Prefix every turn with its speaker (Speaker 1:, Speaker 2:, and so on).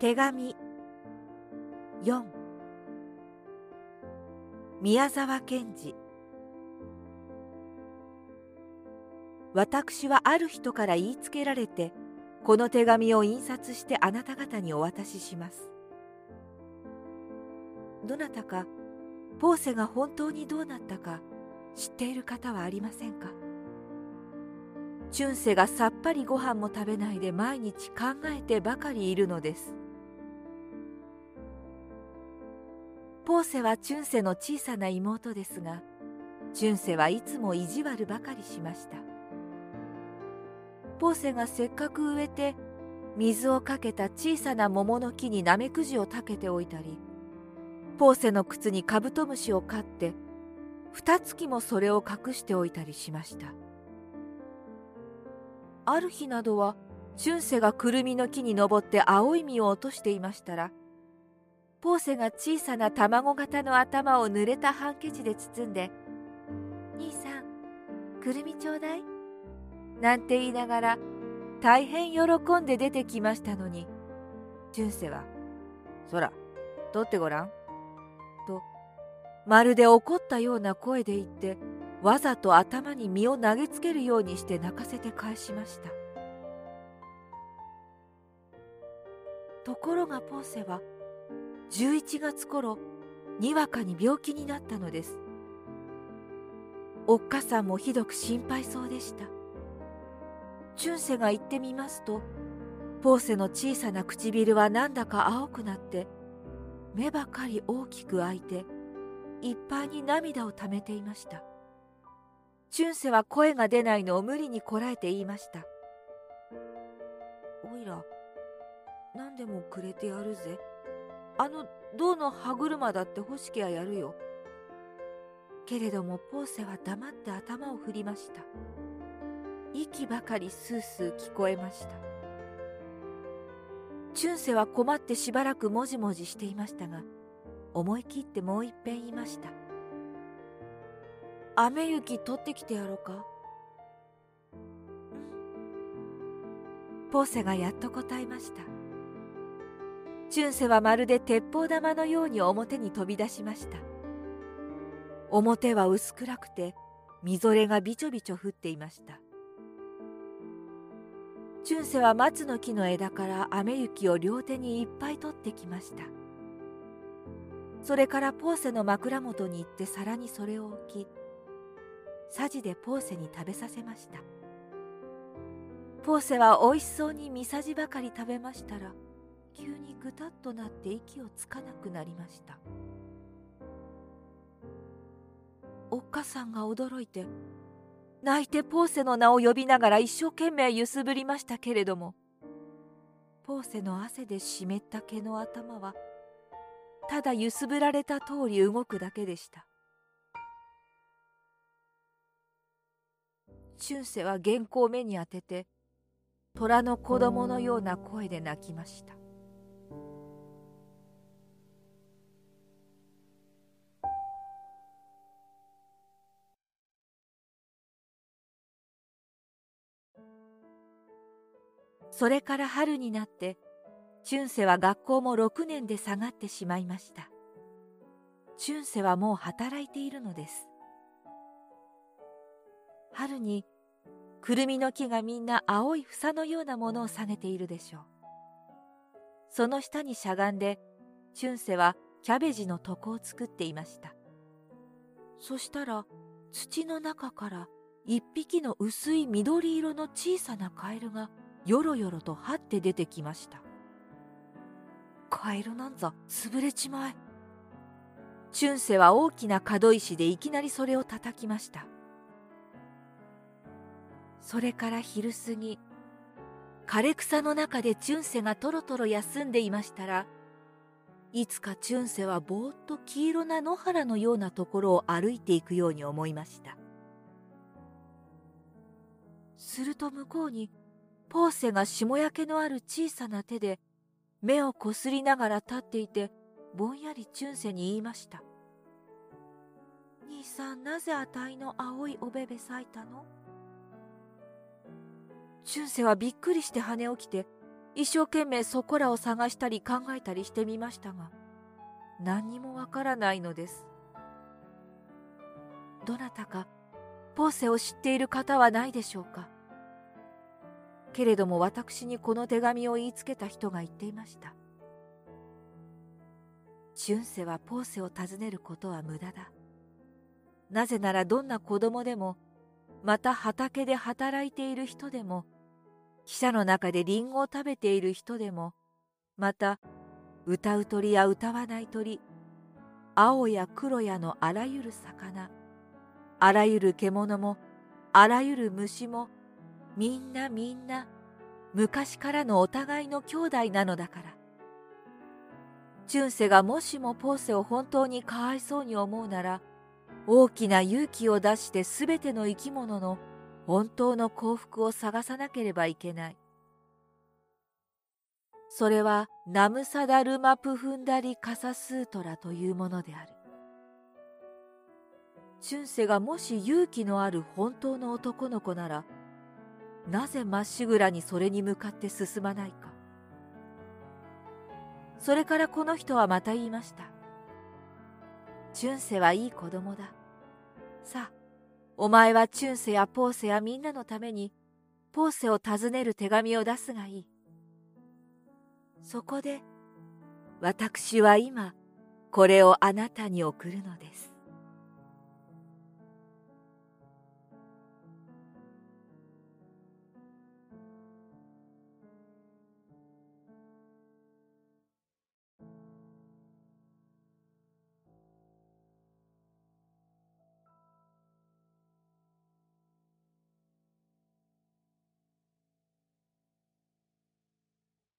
Speaker 1: 手紙。4宮沢賢治。私はある人から言いつけられてこの手紙を印刷してあなた方にお渡しします。どなたかポーセが本当にどうなったか知っている方はありませんか？チュンセがさっぱりご飯も食べないで毎日考えてばかりいるのです。ポーセはチュンセの小さな妹ですがチュンセはいつも意地悪ばかりしました。ポーセがせっかく植えて水をかけた小さな桃の木にナメクジをたけておいたりポーセの靴にカブトムシを飼って二月もそれを隠しておいたりしました。ある日などはチュンセがくるみの木に登って青い実を落としていましたらポーセが小さな卵型の頭を濡れたハンケチで包んで「兄さんくるみちょうだい?」なんて言いながら大変喜んで出てきましたのにチュンセは「そら取ってごらん」とまるで怒ったような声で言ってわざと頭に身を投げつけるようにして泣かせて返しましたところがポーセは11月頃にわかに病気になったのです。おっかさんもひどく心配そうでした。チュンセが行ってみますとポーセの小さな唇はなんだか青くなって目ばかり大きく開いていっぱいに涙をためていました。チュンセは声が出ないのを無理にこらえて言いました。おいら何でもくれてやるぜ。あの銅の歯車だって欲しきゃやるよ。けれどもポーセは黙って頭を振りました。息ばかりスースー聞こえました。チュンセは困ってしばらくもじもじしていましたが、思い切ってもう一遍言いました。雨雪取ってきてやろうか。ポーセがやっと答えました。チュンセはまるで鉄砲玉のように表に飛び出しました。表は薄暗くてみぞれがびちょびちょ降っていました。チュンセは松の木の枝から雨雪を両手にいっぱい取ってきました。それからポーセの枕元に行って皿にそれを置きさじでポーセに食べさせました。ポーセはおいしそうにみさじばかり食べましたら急にぐたっとなって息をつかなくなりました。おっかさんが驚いて泣いてポーセの名を呼びながら一生懸命揺すぶりましたけれどもポーセの汗で湿った毛の頭はただ揺すぶられた通り動くだけでした。春セは原稿を目に当てて虎の子供のような声で泣きました。それから春になってチュンセは学校も6年で下がってしまいました。チュンセはもう働いているのです。春にくるみの木がみんな青い房のようなものを下げているでしょう。その下にしゃがんでチュンセはキャベジの床を作っていました。そしたら土の中から一匹の薄い緑色の小さなカエルがよろよろと張って出てきました。カエルなんざ潰れちまえ。チュンセは大きな角石でいきなりそれを叩きました。それから昼過ぎ枯れ草の中でチュンセがとろとろ休んでいましたらいつかチュンセはぼーっと黄色な野原のようなところを歩いていくように思いました。すると向こうにポーセが霜焼けのある小さな手で目をこすりながら立っていてぼんやりチュンセに言いました「兄さんなぜあたいの青いおべべ咲いたの?」チュンセはびっくりして跳ね起きて一生懸命そこらを探したり考えたりしてみましたが何にもわからないのです。どなたかポーセを知っている方はないでしょうか？けれども私にこの手紙を言いつけた人が言っていました。チュンセはポーセを訪ねることは無駄だ。なぜならどんな子供でもまた畑で働いている人でも汽車の中でリンゴを食べている人でもまた歌う鳥や歌わない鳥青や黒やのあらゆる魚あらゆる獣もあらゆる虫もみんなみんな昔からのお互いの兄弟なのだからチュンセがもしもポーセを本当にかわいそうに思うなら大きな勇気を出してすべての生き物の本当の幸福を探さなければいけない。それはナムサダルマプフンダリカサスートラというものである。チュンセがもし勇気のある本当の男の子なら、なぜまっしぐらにそれに向かって進まないか。それからこの人はまた言いました。チュンセはいい子供だ。さあ、お前はチュンセやポーセやみんなのために、ポーセを訪ねる手紙を出すがいい。そこで、私は今、これをあなたに送るのです。